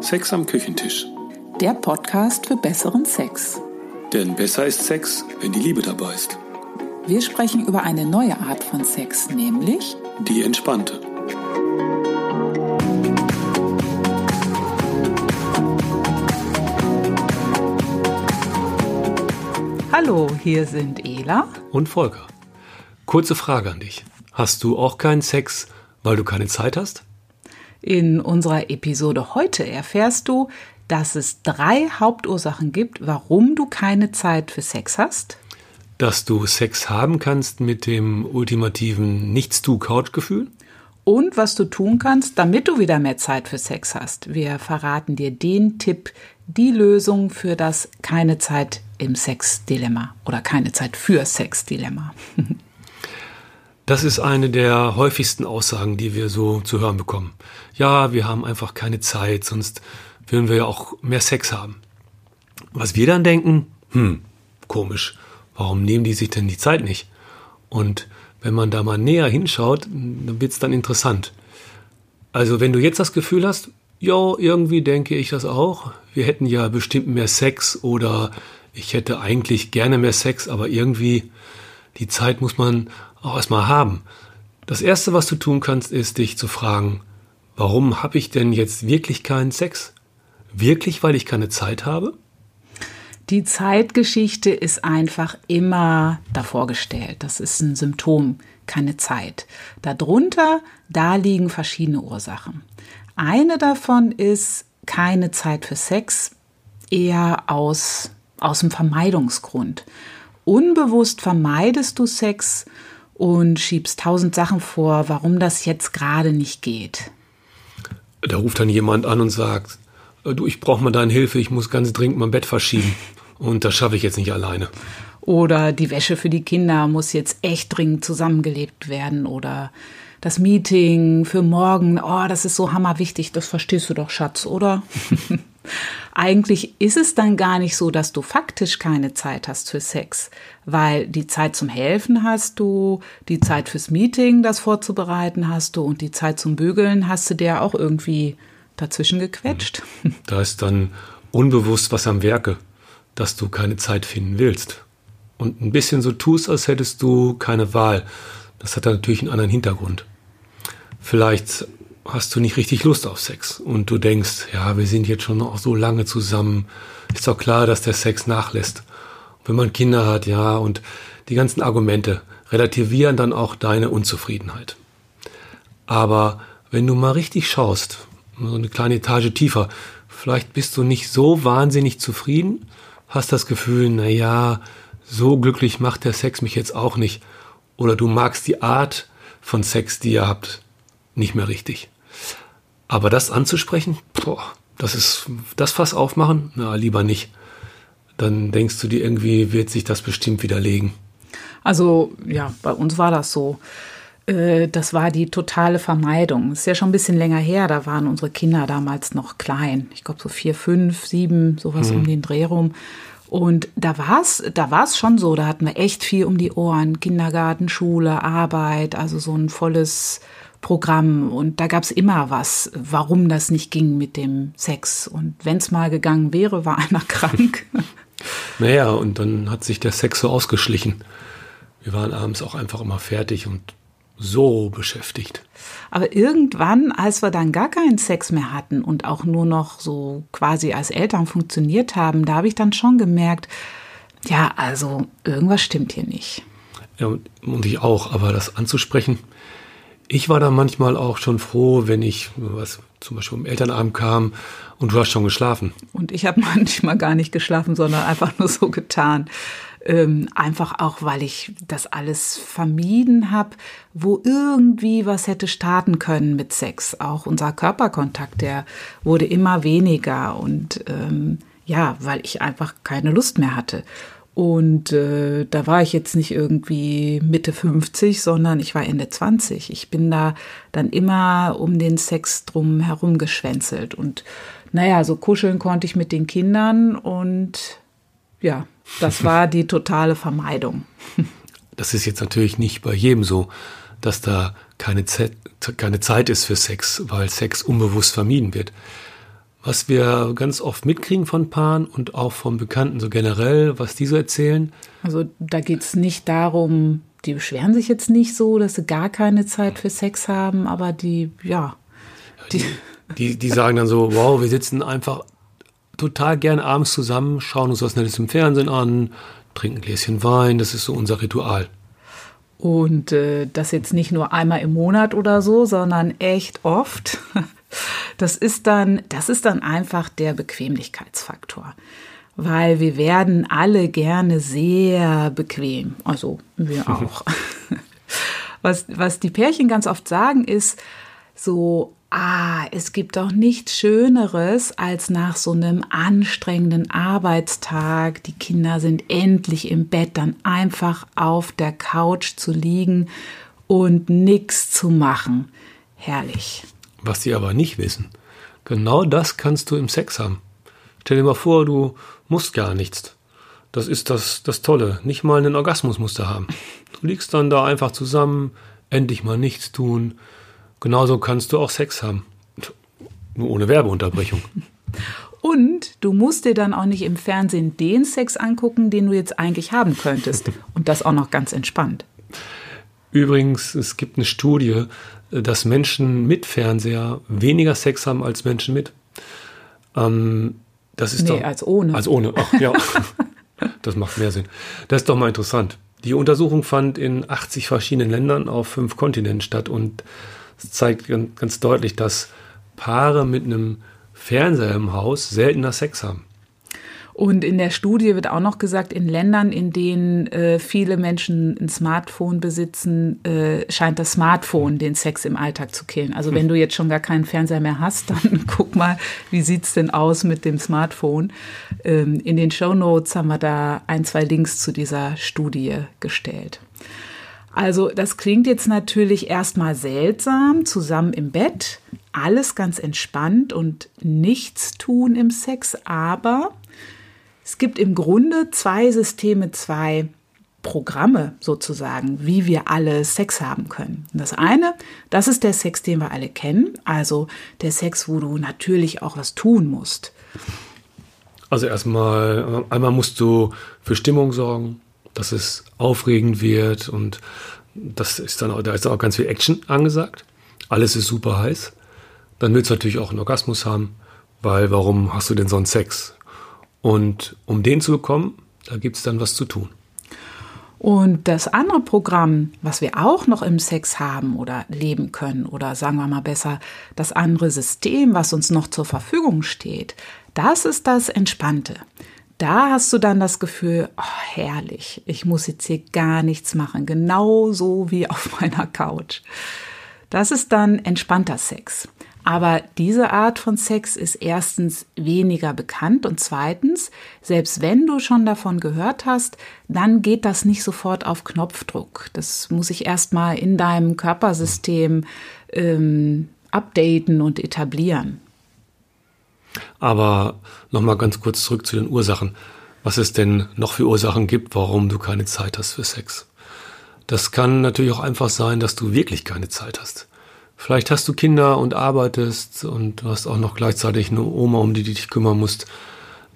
Sex am Küchentisch. Der Podcast für besseren Sex. Denn besser ist Sex, wenn die Liebe dabei ist. Wir sprechen über eine neue Art von Sex, nämlich Die entspannte. Hallo, hier sind Ela und Volker. Kurze Frage an dich. Hast du auch keinen Sex, weil du keine Zeit hast? In unserer Episode heute erfährst du, dass es drei Hauptursachen gibt, warum du keine Zeit für Sex hast. Dass du Sex haben kannst mit dem ultimativen Nichts-tu-Couch-Gefühl. Und was du tun kannst, damit du wieder mehr Zeit für Sex hast. Wir verraten dir den Tipp, die Lösung für das keine Zeit im Sex-Dilemma oder keine Zeit für Sex-Dilemma. Das ist eine der häufigsten Aussagen, die wir so zu hören bekommen. Ja, wir haben einfach keine Zeit, sonst würden wir ja auch mehr Sex haben. Was wir dann denken, hm, komisch, warum nehmen die sich denn die Zeit nicht? Und wenn man da mal näher hinschaut, dann wird es dann interessant. Also wenn du jetzt das Gefühl hast, ja, irgendwie denke ich das auch, wir hätten ja bestimmt mehr Sex oder ich hätte eigentlich gerne mehr Sex, aber irgendwie die Zeit muss man auch erstmal haben. Das Erste, was du tun kannst, ist dich zu fragen, warum habe ich denn jetzt wirklich keinen Sex? Wirklich, weil ich keine Zeit habe? Die Zeitgeschichte ist einfach immer davor gestellt. Das ist ein Symptom, keine Zeit. Darunter, da liegen verschiedene Ursachen. Eine davon ist keine Zeit für Sex, eher aus, aus dem Vermeidungsgrund. Unbewusst vermeidest du Sex und schiebst tausend Sachen vor, warum das jetzt gerade nicht geht. Da ruft dann jemand an und sagt, äh, du, ich brauche mal deine Hilfe, ich muss ganz dringend mein Bett verschieben. Und das schaffe ich jetzt nicht alleine. Oder die Wäsche für die Kinder muss jetzt echt dringend zusammengelebt werden. Oder das Meeting für morgen, oh, das ist so hammerwichtig, das verstehst du doch, Schatz, oder? Eigentlich ist es dann gar nicht so, dass du faktisch keine Zeit hast für Sex, weil die Zeit zum Helfen hast du, die Zeit fürs Meeting, das vorzubereiten hast du und die Zeit zum Bügeln hast du dir auch irgendwie dazwischen gequetscht. Da ist dann unbewusst was am Werke, dass du keine Zeit finden willst. Und ein bisschen so tust, als hättest du keine Wahl. Das hat dann natürlich einen anderen Hintergrund. Vielleicht hast du nicht richtig Lust auf Sex und du denkst, ja, wir sind jetzt schon auch so lange zusammen, ist doch klar, dass der Sex nachlässt. wenn man Kinder hat, ja, und die ganzen Argumente relativieren dann auch deine Unzufriedenheit. Aber wenn du mal richtig schaust, so eine kleine Etage tiefer, vielleicht bist du nicht so wahnsinnig zufrieden, hast das Gefühl, na ja, so glücklich macht der Sex mich jetzt auch nicht. Oder du magst die Art von Sex, die ihr habt, nicht mehr richtig. Aber das anzusprechen, boah, das ist das Fass aufmachen, na lieber nicht. Dann denkst du dir irgendwie, wird sich das bestimmt widerlegen. Also ja, bei uns war das so. Äh, das war die totale Vermeidung. Das ist ja schon ein bisschen länger her. Da waren unsere Kinder damals noch klein. Ich glaube so vier, fünf, sieben, sowas mhm. um den Dreh rum. Und da war es da war's schon so, da hatten wir echt viel um die Ohren. Kindergarten, Schule, Arbeit, also so ein volles Programm und da gab es immer was, warum das nicht ging mit dem Sex. Und wenn es mal gegangen wäre, war einer krank. naja, und dann hat sich der Sex so ausgeschlichen. Wir waren abends auch einfach immer fertig und so beschäftigt. Aber irgendwann, als wir dann gar keinen Sex mehr hatten und auch nur noch so quasi als Eltern funktioniert haben, da habe ich dann schon gemerkt, ja, also irgendwas stimmt hier nicht. Ja, und ich auch, aber das anzusprechen, ich war da manchmal auch schon froh, wenn ich was zum Beispiel im Elternabend kam und du hast schon geschlafen. Und ich habe manchmal gar nicht geschlafen, sondern einfach nur so getan. Ähm, einfach auch, weil ich das alles vermieden habe, wo irgendwie was hätte starten können mit Sex. Auch unser Körperkontakt, der wurde immer weniger und ähm, ja, weil ich einfach keine Lust mehr hatte. Und äh, da war ich jetzt nicht irgendwie Mitte 50, sondern ich war Ende 20. Ich bin da dann immer um den Sex drum herum geschwänzelt. Und naja, so kuscheln konnte ich mit den Kindern und ja, das war die totale Vermeidung. Das ist jetzt natürlich nicht bei jedem so, dass da keine, Zeit, keine Zeit ist für Sex, weil Sex unbewusst vermieden wird. Was wir ganz oft mitkriegen von Paaren und auch von Bekannten so generell, was die so erzählen. Also da geht es nicht darum, die beschweren sich jetzt nicht so, dass sie gar keine Zeit für Sex haben, aber die, ja. Die, die, die sagen dann so, wow, wir sitzen einfach total gern abends zusammen, schauen uns was Nettes im Fernsehen an, trinken ein Gläschen Wein, das ist so unser Ritual. Und äh, das jetzt nicht nur einmal im Monat oder so, sondern echt oft. Das ist dann, das ist dann einfach der Bequemlichkeitsfaktor. Weil wir werden alle gerne sehr bequem. Also wir auch. Was, was die Pärchen ganz oft sagen, ist so, ah, es gibt doch nichts Schöneres, als nach so einem anstrengenden Arbeitstag, die Kinder sind endlich im Bett, dann einfach auf der Couch zu liegen und nichts zu machen. Herrlich. Was die aber nicht wissen, genau das kannst du im Sex haben. Stell dir mal vor, du musst gar nichts. Das ist das, das Tolle. Nicht mal einen Orgasmus musst du haben. Du liegst dann da einfach zusammen, endlich mal nichts tun, Genauso kannst du auch Sex haben. Nur ohne Werbeunterbrechung. Und du musst dir dann auch nicht im Fernsehen den Sex angucken, den du jetzt eigentlich haben könntest. Und das auch noch ganz entspannt. Übrigens, es gibt eine Studie, dass Menschen mit Fernseher weniger Sex haben als Menschen mit. Ähm, das ist nee, doch, als ohne. Als ohne, Ach, ja. das macht mehr Sinn. Das ist doch mal interessant. Die Untersuchung fand in 80 verschiedenen Ländern auf fünf Kontinenten statt und es zeigt ganz deutlich, dass Paare mit einem Fernseher im Haus seltener Sex haben. Und in der Studie wird auch noch gesagt, in Ländern, in denen äh, viele Menschen ein Smartphone besitzen, äh, scheint das Smartphone den Sex im Alltag zu killen. Also wenn du jetzt schon gar keinen Fernseher mehr hast, dann guck mal, wie sieht es denn aus mit dem Smartphone? Ähm, in den Show Notes haben wir da ein, zwei Links zu dieser Studie gestellt. Also das klingt jetzt natürlich erstmal seltsam, zusammen im Bett, alles ganz entspannt und nichts tun im Sex, aber es gibt im Grunde zwei Systeme, zwei Programme sozusagen, wie wir alle Sex haben können. das eine, das ist der Sex, den wir alle kennen, also der Sex, wo du natürlich auch was tun musst. Also erstmal, einmal musst du für Stimmung sorgen, dass es aufregend wird und das ist dann da ist auch ganz viel Action angesagt. Alles ist super heiß. Dann willst du natürlich auch einen Orgasmus haben, weil warum hast du denn sonst Sex? Und um den zu bekommen, da gibt es dann was zu tun. Und das andere Programm, was wir auch noch im Sex haben oder leben können, oder sagen wir mal besser, das andere System, was uns noch zur Verfügung steht, das ist das Entspannte da hast du dann das Gefühl, oh, herrlich, ich muss jetzt hier gar nichts machen, genauso wie auf meiner Couch. Das ist dann entspannter Sex. Aber diese Art von Sex ist erstens weniger bekannt und zweitens, selbst wenn du schon davon gehört hast, dann geht das nicht sofort auf Knopfdruck. Das muss ich erstmal in deinem Körpersystem ähm, updaten und etablieren. Aber nochmal ganz kurz zurück zu den Ursachen. Was es denn noch für Ursachen gibt, warum du keine Zeit hast für Sex. Das kann natürlich auch einfach sein, dass du wirklich keine Zeit hast. Vielleicht hast du Kinder und arbeitest und du hast auch noch gleichzeitig eine Oma, um die du dich kümmern musst.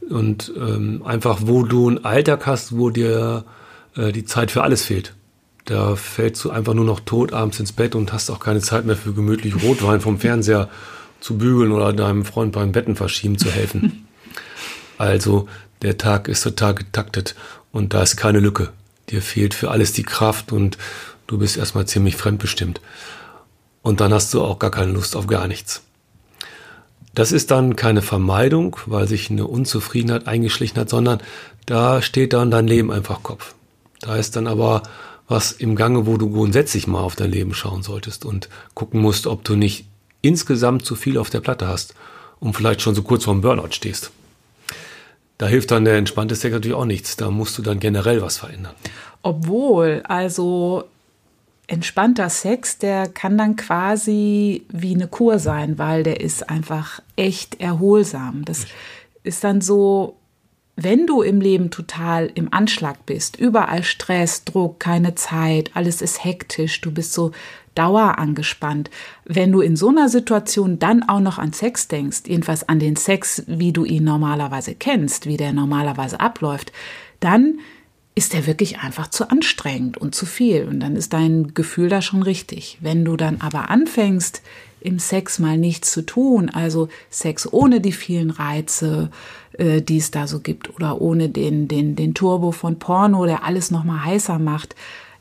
Und ähm, einfach, wo du einen Alltag hast, wo dir äh, die Zeit für alles fehlt. Da fällst du einfach nur noch tot abends ins Bett und hast auch keine Zeit mehr für gemütlich Rotwein vom Fernseher zu bügeln oder deinem Freund beim Betten verschieben zu helfen. also der Tag ist total getaktet und da ist keine Lücke. Dir fehlt für alles die Kraft und du bist erstmal ziemlich fremdbestimmt. Und dann hast du auch gar keine Lust auf gar nichts. Das ist dann keine Vermeidung, weil sich eine Unzufriedenheit eingeschlichen hat, sondern da steht dann dein Leben einfach Kopf. Da ist dann aber was im Gange, wo du grundsätzlich mal auf dein Leben schauen solltest und gucken musst, ob du nicht insgesamt zu viel auf der Platte hast und vielleicht schon so kurz vorm Burnout stehst. Da hilft dann der entspannte Sex natürlich auch nichts. Da musst du dann generell was verändern. Obwohl, also entspannter Sex, der kann dann quasi wie eine Kur sein, weil der ist einfach echt erholsam. Das ist dann so, wenn du im Leben total im Anschlag bist, überall Stress, Druck, keine Zeit, alles ist hektisch, du bist so dauerangespannt, wenn du in so einer Situation dann auch noch an Sex denkst, jedenfalls an den Sex, wie du ihn normalerweise kennst, wie der normalerweise abläuft, dann ist der wirklich einfach zu anstrengend und zu viel. Und dann ist dein Gefühl da schon richtig. Wenn du dann aber anfängst, im Sex mal nichts zu tun, also Sex ohne die vielen Reize, äh, die es da so gibt, oder ohne den, den, den Turbo von Porno, der alles nochmal heißer macht,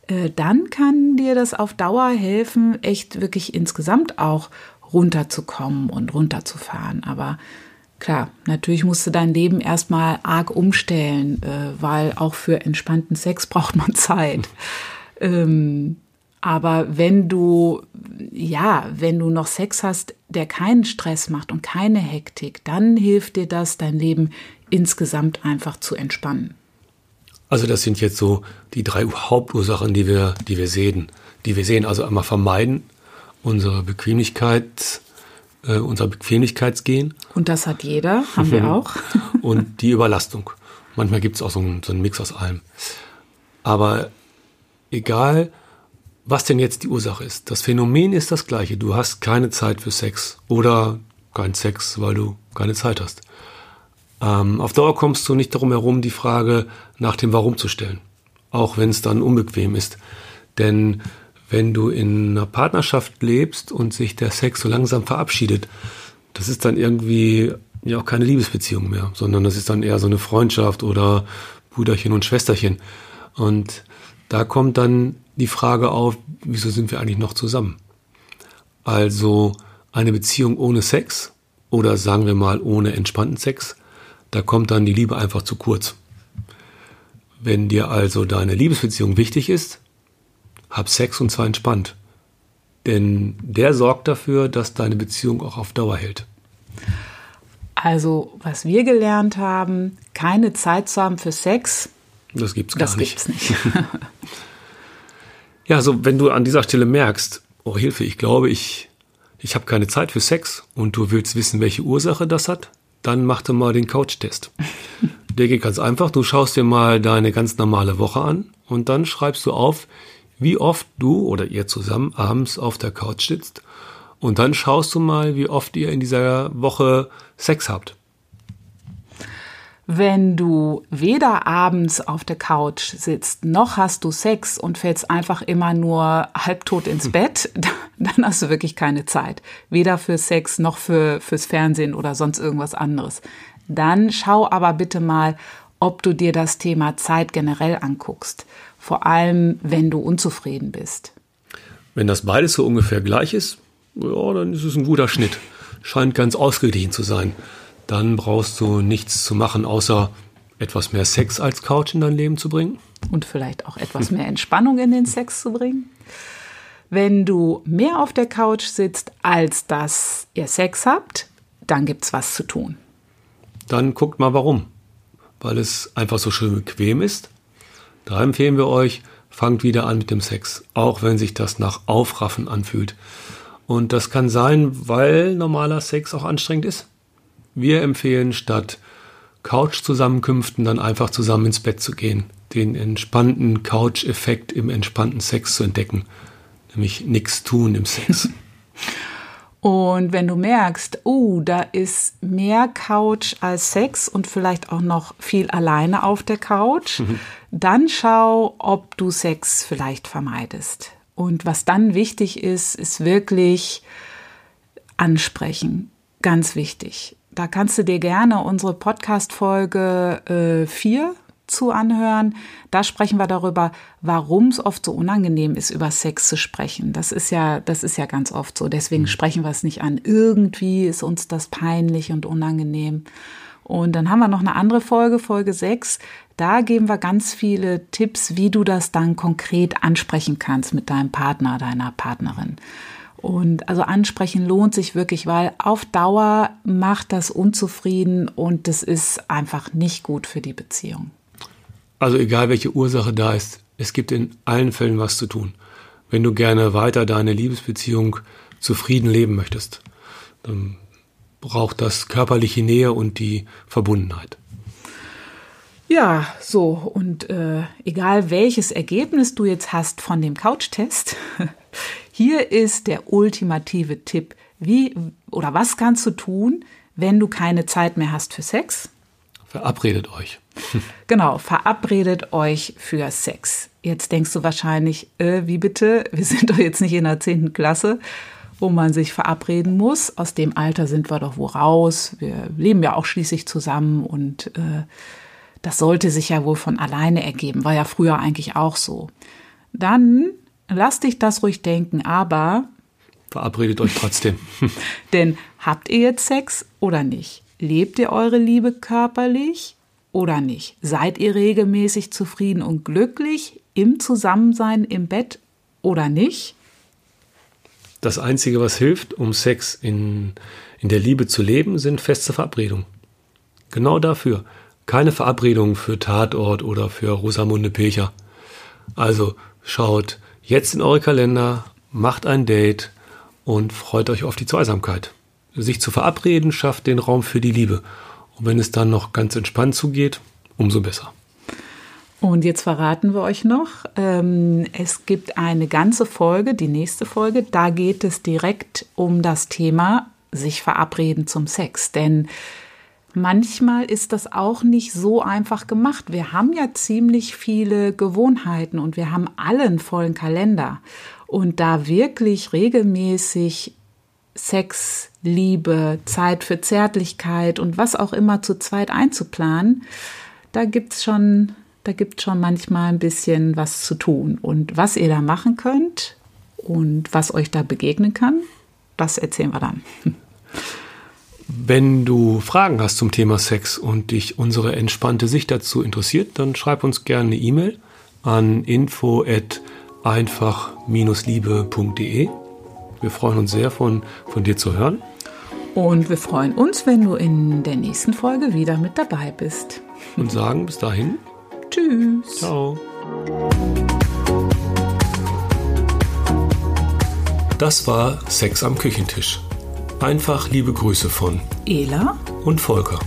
äh, dann kann dir das auf Dauer helfen, echt wirklich insgesamt auch runterzukommen und runterzufahren. Aber klar, natürlich musst du dein Leben erstmal arg umstellen, äh, weil auch für entspannten Sex braucht man Zeit. Ähm, aber wenn du, ja, wenn du noch Sex hast, der keinen Stress macht und keine Hektik, dann hilft dir das, dein Leben insgesamt einfach zu entspannen. Also das sind jetzt so die drei Hauptursachen, die wir, die wir sehen. Die wir sehen, also einmal vermeiden, unsere Bequemlichkeit, äh, unser Bequemlichkeitsgehen. Und das hat jeder, haben wir auch. und die Überlastung. Manchmal gibt es auch so einen, so einen Mix aus allem. Aber egal, was denn jetzt die Ursache ist. Das Phänomen ist das gleiche. Du hast keine Zeit für Sex oder keinen Sex, weil du keine Zeit hast. Ähm, auf Dauer kommst du nicht darum herum, die Frage nach dem Warum zu stellen. Auch wenn es dann unbequem ist. Denn wenn du in einer Partnerschaft lebst und sich der Sex so langsam verabschiedet, das ist dann irgendwie ja auch keine Liebesbeziehung mehr, sondern das ist dann eher so eine Freundschaft oder Brüderchen und Schwesterchen. Und da kommt dann die Frage auf, wieso sind wir eigentlich noch zusammen? Also eine Beziehung ohne Sex oder sagen wir mal ohne entspannten Sex, da kommt dann die Liebe einfach zu kurz. Wenn dir also deine Liebesbeziehung wichtig ist, hab Sex und zwar entspannt. Denn der sorgt dafür, dass deine Beziehung auch auf Dauer hält. Also, was wir gelernt haben, keine Zeit zu haben für Sex, das gibt's gar das nicht. Gibt's nicht. Ja, also wenn du an dieser Stelle merkst, oh Hilfe, ich glaube, ich, ich habe keine Zeit für Sex und du willst wissen, welche Ursache das hat, dann mach dir mal den Couch-Test. Der geht ganz einfach. Du schaust dir mal deine ganz normale Woche an und dann schreibst du auf, wie oft du oder ihr zusammen abends auf der Couch sitzt. Und dann schaust du mal, wie oft ihr in dieser Woche Sex habt. Wenn du weder abends auf der Couch sitzt, noch hast du Sex und fällst einfach immer nur halbtot ins hm. Bett, dann hast du wirklich keine Zeit. Weder für Sex noch für, fürs Fernsehen oder sonst irgendwas anderes. Dann schau aber bitte mal, ob du dir das Thema Zeit generell anguckst. Vor allem, wenn du unzufrieden bist. Wenn das beides so ungefähr gleich ist, ja, dann ist es ein guter Schnitt. Scheint ganz ausgeglichen zu sein dann brauchst du nichts zu machen, außer etwas mehr Sex als Couch in dein Leben zu bringen. Und vielleicht auch etwas mehr Entspannung in den Sex zu bringen. Wenn du mehr auf der Couch sitzt, als dass ihr Sex habt, dann gibt es was zu tun. Dann guckt mal warum. Weil es einfach so schön bequem ist. Da empfehlen wir euch, fangt wieder an mit dem Sex, auch wenn sich das nach Aufraffen anfühlt. Und das kann sein, weil normaler Sex auch anstrengend ist. Wir empfehlen statt Couch-Zusammenkünften dann einfach zusammen ins Bett zu gehen, den entspannten Couch-Effekt im entspannten Sex zu entdecken, nämlich nichts tun im Sex. Und wenn du merkst, oh, da ist mehr Couch als Sex und vielleicht auch noch viel alleine auf der Couch, mhm. dann schau, ob du Sex vielleicht vermeidest. Und was dann wichtig ist, ist wirklich ansprechen. Ganz wichtig. Da kannst du dir gerne unsere Podcast-Folge 4 äh, zu anhören. Da sprechen wir darüber, warum es oft so unangenehm ist, über Sex zu sprechen. Das ist ja, das ist ja ganz oft so. Deswegen mhm. sprechen wir es nicht an. Irgendwie ist uns das peinlich und unangenehm. Und dann haben wir noch eine andere Folge, Folge 6. Da geben wir ganz viele Tipps, wie du das dann konkret ansprechen kannst mit deinem Partner, deiner Partnerin. Und also ansprechen lohnt sich wirklich, weil auf Dauer macht das unzufrieden und das ist einfach nicht gut für die Beziehung. Also egal welche Ursache da ist, es gibt in allen Fällen was zu tun. Wenn du gerne weiter deine Liebesbeziehung zufrieden leben möchtest, dann braucht das körperliche Nähe und die Verbundenheit. Ja, so, und äh, egal welches Ergebnis du jetzt hast von dem Couch-Test, hier ist der ultimative Tipp. Wie oder was kannst du tun, wenn du keine Zeit mehr hast für Sex? Verabredet euch. Genau, verabredet euch für Sex. Jetzt denkst du wahrscheinlich, äh, wie bitte? Wir sind doch jetzt nicht in der 10. Klasse, wo man sich verabreden muss. Aus dem Alter sind wir doch wo raus. Wir leben ja auch schließlich zusammen und äh, das sollte sich ja wohl von alleine ergeben, war ja früher eigentlich auch so. Dann lass dich das ruhig denken, aber verabredet euch trotzdem. denn habt ihr jetzt Sex oder nicht? Lebt ihr eure Liebe körperlich oder nicht? Seid ihr regelmäßig zufrieden und glücklich im Zusammensein im Bett oder nicht? Das Einzige, was hilft, um Sex in, in der Liebe zu leben, sind feste Verabredungen. Genau dafür. Keine Verabredungen für Tatort oder für Rosamunde Pilcher. Also schaut jetzt in eure Kalender, macht ein Date und freut euch auf die Zweisamkeit. Sich zu verabreden schafft den Raum für die Liebe. Und wenn es dann noch ganz entspannt zugeht, umso besser. Und jetzt verraten wir euch noch, ähm, es gibt eine ganze Folge, die nächste Folge, da geht es direkt um das Thema sich verabreden zum Sex. Denn manchmal ist das auch nicht so einfach gemacht. Wir haben ja ziemlich viele Gewohnheiten und wir haben alle einen vollen Kalender. Und da wirklich regelmäßig Sex, Liebe, Zeit für Zärtlichkeit und was auch immer zu zweit einzuplanen, da gibt's schon, da gibt's schon manchmal ein bisschen was zu tun. Und was ihr da machen könnt und was euch da begegnen kann, das erzählen wir dann. Wenn du Fragen hast zum Thema Sex und dich unsere entspannte Sicht dazu interessiert, dann schreib uns gerne eine E-Mail an info at einfach-liebe.de. Wir freuen uns sehr, von, von dir zu hören. Und wir freuen uns, wenn du in der nächsten Folge wieder mit dabei bist. Und sagen bis dahin. Tschüss. Ciao. Das war Sex am Küchentisch. Einfach liebe Grüße von Ela und Volker.